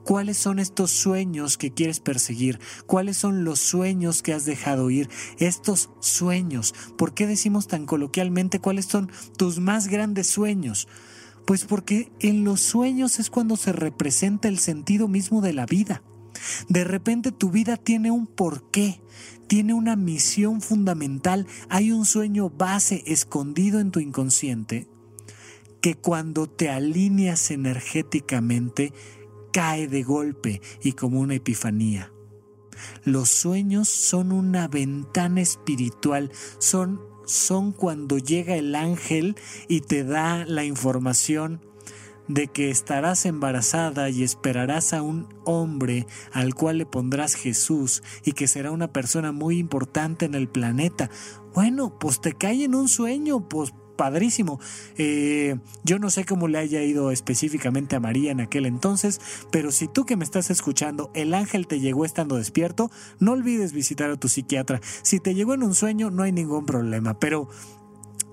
¿Cuáles son estos sueños que quieres perseguir? ¿Cuáles son los sueños que has dejado ir? Estos sueños. ¿Por qué decimos tan coloquialmente cuáles son tus más grandes sueños? Pues porque en los sueños es cuando se representa el sentido mismo de la vida. De repente tu vida tiene un porqué, tiene una misión fundamental, hay un sueño base escondido en tu inconsciente que cuando te alineas energéticamente cae de golpe y como una epifanía. Los sueños son una ventana espiritual, son, son cuando llega el ángel y te da la información de que estarás embarazada y esperarás a un hombre al cual le pondrás Jesús y que será una persona muy importante en el planeta. Bueno, pues te cae en un sueño, pues padrísimo. Eh, yo no sé cómo le haya ido específicamente a María en aquel entonces, pero si tú que me estás escuchando, el ángel te llegó estando despierto, no olvides visitar a tu psiquiatra. Si te llegó en un sueño, no hay ningún problema, pero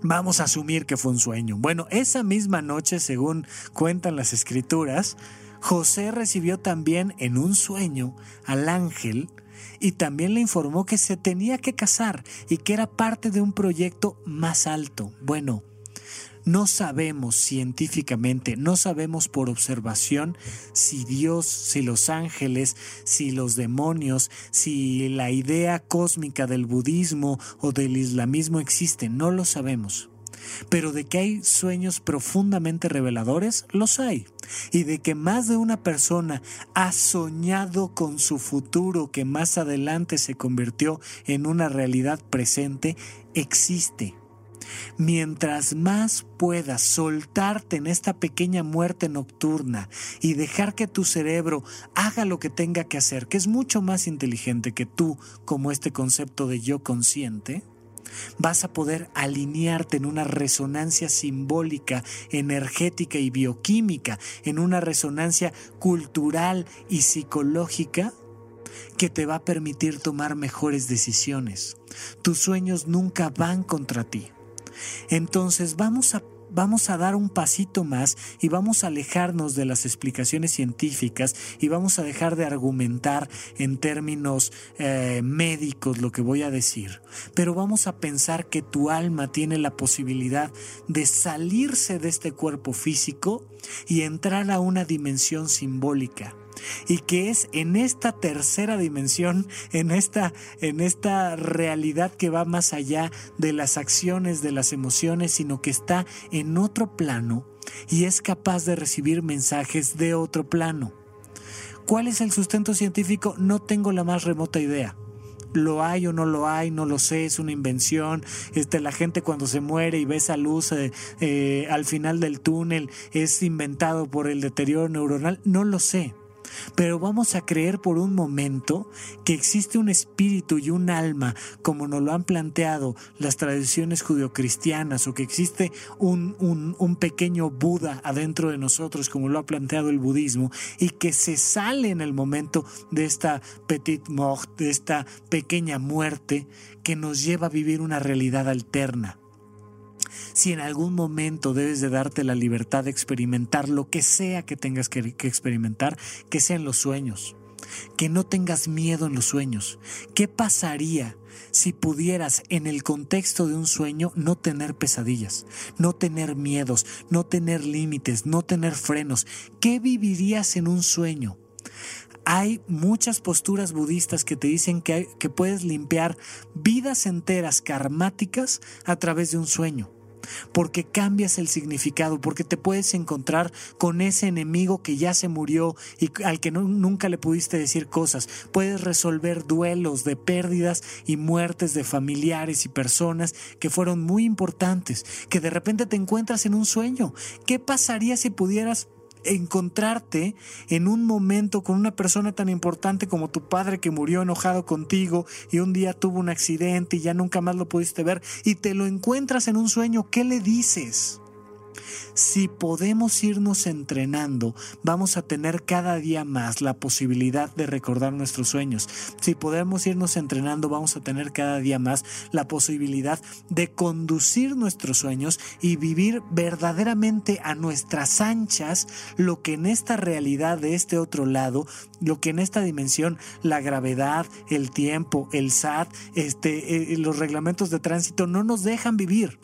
Vamos a asumir que fue un sueño. Bueno, esa misma noche, según cuentan las escrituras, José recibió también en un sueño al ángel y también le informó que se tenía que casar y que era parte de un proyecto más alto. Bueno, no sabemos científicamente, no sabemos por observación si Dios, si los ángeles, si los demonios, si la idea cósmica del budismo o del islamismo existe, no lo sabemos. Pero de que hay sueños profundamente reveladores, los hay. Y de que más de una persona ha soñado con su futuro que más adelante se convirtió en una realidad presente, existe. Mientras más puedas soltarte en esta pequeña muerte nocturna y dejar que tu cerebro haga lo que tenga que hacer, que es mucho más inteligente que tú como este concepto de yo consciente, vas a poder alinearte en una resonancia simbólica, energética y bioquímica, en una resonancia cultural y psicológica que te va a permitir tomar mejores decisiones. Tus sueños nunca van contra ti. Entonces vamos a vamos a dar un pasito más y vamos a alejarnos de las explicaciones científicas y vamos a dejar de argumentar en términos eh, médicos lo que voy a decir. Pero vamos a pensar que tu alma tiene la posibilidad de salirse de este cuerpo físico y entrar a una dimensión simbólica y que es en esta tercera dimensión, en esta, en esta realidad que va más allá de las acciones, de las emociones, sino que está en otro plano y es capaz de recibir mensajes de otro plano. ¿Cuál es el sustento científico? No tengo la más remota idea lo hay o no lo hay, no lo sé, es una invención. Este, la gente cuando se muere y ve esa luz eh, eh, al final del túnel es inventado por el deterioro neuronal, no lo sé pero vamos a creer por un momento que existe un espíritu y un alma, como nos lo han planteado las tradiciones judeocristianas, o que existe un, un, pequeño Buda adentro de nosotros, como lo ha planteado el budismo, y que se sale en el momento de esta petite mort, de esta pequeña muerte, que nos lleva a vivir una realidad alterna si en algún momento debes de darte la libertad de experimentar lo que sea que tengas que, experimentar, que sean los sueños. Que no tengas miedo en los sueños. ¿Qué pasaría si pudieras en el contexto de un sueño no tener pesadillas, no tener miedos, no tener límites, no tener frenos? ¿Qué vivirías en un sueño? Hay muchas posturas budistas que te dicen que, que puedes limpiar vidas enteras karmáticas a través de un sueño porque cambias el significado, porque te puedes encontrar con ese enemigo que ya se murió y al que nunca le pudiste decir cosas. Puedes resolver duelos de pérdidas y muertes de familiares y personas que fueron muy importantes, que de repente te encuentras en un sueño. ¿Qué pasaría si pudieras encontrarte en un momento con una persona tan importante como tu padre que murió enojado contigo y un día tuvo un accidente y ya nunca más lo pudiste ver y te lo encuentras en un sueño, ¿qué le dices? Si podemos irnos entrenando, vamos a tener cada día más la posibilidad de recordar nuestros sueños. Si podemos irnos entrenando, vamos a tener cada día más la posibilidad de conducir nuestros sueños y vivir verdaderamente a nuestras anchas lo que en esta realidad de este otro lado, lo que en esta dimensión, la gravedad, el tiempo, el SAT, este, eh, los reglamentos de tránsito no nos dejan vivir.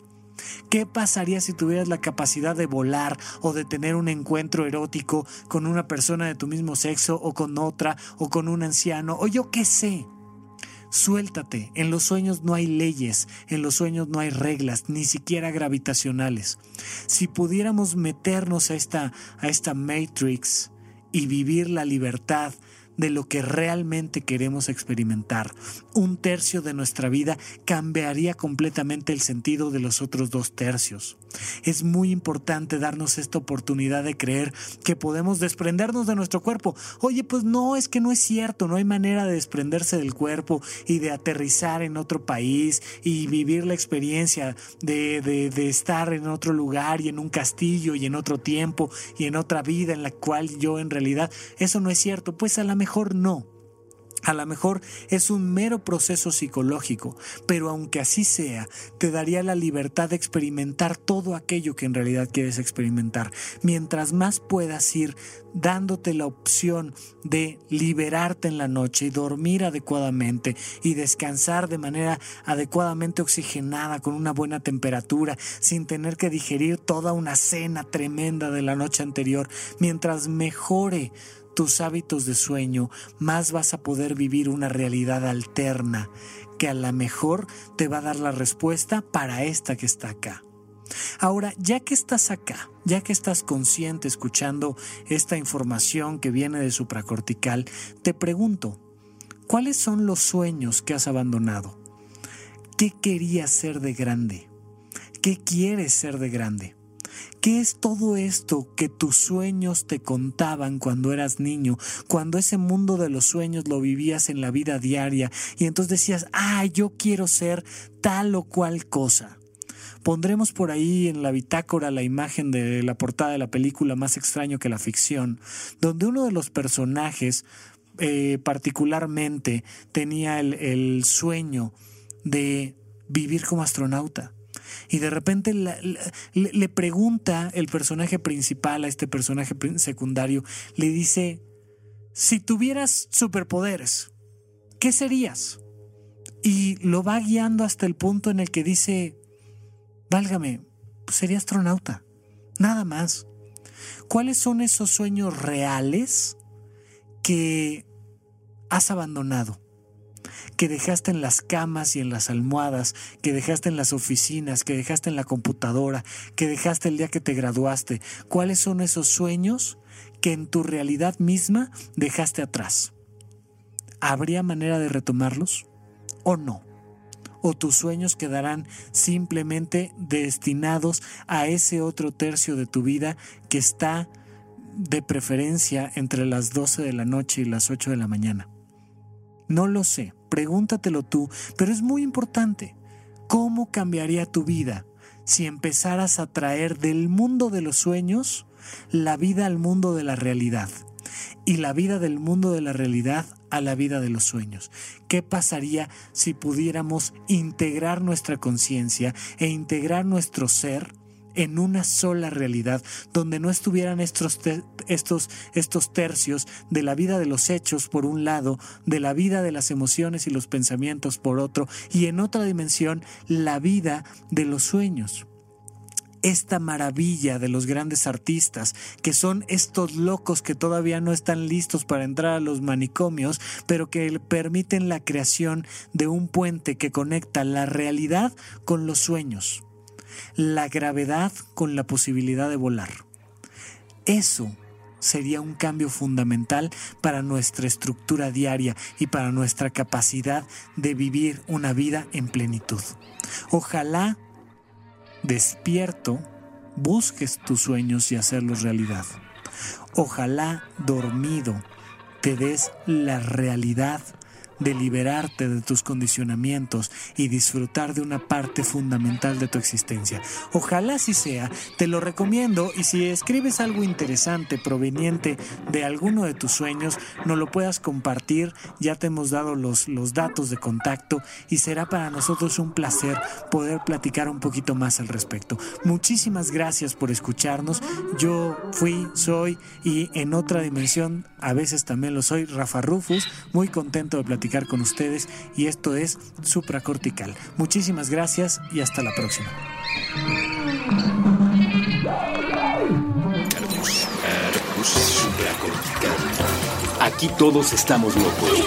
¿Qué pasaría si tuvieras la capacidad de volar o de tener un encuentro erótico con una persona de tu mismo sexo o con otra o con un anciano o yo qué sé? Suéltate, en los sueños no hay leyes, en los sueños no hay reglas, ni siquiera gravitacionales. Si pudiéramos meternos a esta, a esta Matrix y vivir la libertad de lo que realmente queremos experimentar. Un tercio de nuestra vida cambiaría completamente el sentido de los otros dos tercios. Es muy importante darnos esta oportunidad de creer que podemos desprendernos de nuestro cuerpo. Oye, pues no, es que no es cierto, no hay manera de desprenderse del cuerpo y de aterrizar en otro país y vivir la experiencia de, de, estar en otro lugar y en un castillo y en otro tiempo y en otra vida en la cual yo en realidad, eso no es cierto, pues a lo mejor no. A lo mejor es un mero proceso psicológico, pero aunque así sea, te daría la libertad de experimentar todo aquello que en realidad quieres experimentar. Mientras más puedas ir dándote la opción de liberarte en la noche y dormir adecuadamente y descansar de manera adecuadamente oxigenada con una buena temperatura, sin tener que digerir toda una cena tremenda de la noche anterior, mientras mejore tus hábitos de sueño, más vas a poder vivir una realidad alterna que a lo mejor te va a dar la respuesta para esta que está acá. Ahora, ya que estás acá, ya que estás consciente escuchando esta información que viene de supracortical, te pregunto, ¿cuáles son los sueños que has abandonado? ¿Qué querías ser de grande? ¿Qué quieres ser de grande? ¿Qué es todo esto que tus sueños te contaban cuando eras niño, cuando ese mundo de los sueños lo vivías en la vida diaria y entonces decías, ah, yo quiero ser tal o cual cosa? Pondremos por ahí en la bitácora la imagen de la portada de la película Más extraño que la ficción, donde uno de los personajes eh, particularmente tenía el sueño de vivir como astronauta y de repente le, pregunta el personaje principal a este personaje secundario, le dice, si tuvieras superpoderes, ¿qué serías? Y lo va guiando hasta el punto en el que dice, válgame, pues sería astronauta, nada más. ¿Cuáles son esos sueños reales que has abandonado? Que dejaste en las camas y en las almohadas, que dejaste en las oficinas, que dejaste en la computadora, que dejaste el día que te graduaste? ¿Cuáles son esos sueños que en tu realidad misma dejaste atrás? ¿Habría manera de retomarlos o no? ¿O tus sueños quedarán simplemente destinados a ese otro tercio de tu vida que está de preferencia entre las 12 de la noche y las 8 de la mañana? No lo sé, pregúntatelo tú, pero es muy importante. ¿Cómo cambiaría tu vida si empezaras a traer del mundo de los sueños la vida al mundo de la realidad? y la vida del mundo de la realidad a la vida de los sueños. ¿Qué pasaría si pudiéramos integrar nuestra conciencia e integrar nuestro ser en una sola realidad, donde no estuvieran estos, estos, estos tercios de la vida de los hechos por un lado, de la vida de las emociones y los pensamientos por otro, y en otra dimensión la vida de los sueños. Esta maravilla de los grandes artistas, que son estos locos que todavía no están listos para entrar a los manicomios, pero que permiten la creación de un puente que conecta la realidad con los sueños la gravedad con la posibilidad de volar. Eso sería un cambio fundamental para nuestra estructura diaria y para nuestra capacidad de vivir una vida en plenitud. Ojalá despierto busques tus sueños y hacerlos realidad. Ojalá dormido te des la realidad de liberarte de tus condicionamientos y disfrutar de una parte fundamental de tu existencia. Ojalá así sea, te lo recomiendo y si escribes algo interesante proveniente de alguno de tus sueños, no lo puedas compartir, ya te hemos dado los, los datos de contacto y será para nosotros un placer poder platicar un poquito más al respecto. Muchísimas gracias por escucharnos, yo fui, soy y en otra dimensión a veces también lo soy, Rafa Rufus, muy contento de platicar con ustedes y esto es Supracortical. Muchísimas gracias y hasta la próxima. Aquí todos estamos locos.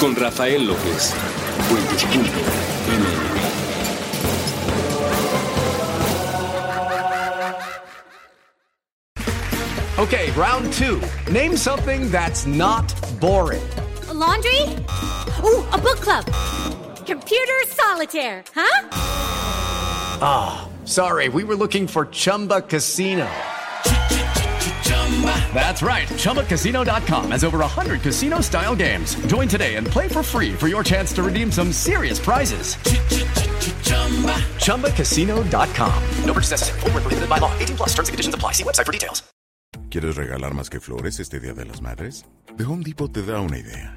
Con Rafael López. Okay, round two. Name something that's not boring. A laundry? Ooh, a book club. Computer solitaire, huh? Ah, sorry, we were looking for Chumba Casino. That's right. ChumbaCasino.com has over 100 casino style games. Join today and play for free for your chance to redeem some serious prizes. ChumbaCasino.com. No purchase necessary. Full prohibited by law. 18 plus terms and conditions apply. See website for details. ¿Quieres regalar más que flores este Día de las Madres? The Home Depot te da una idea.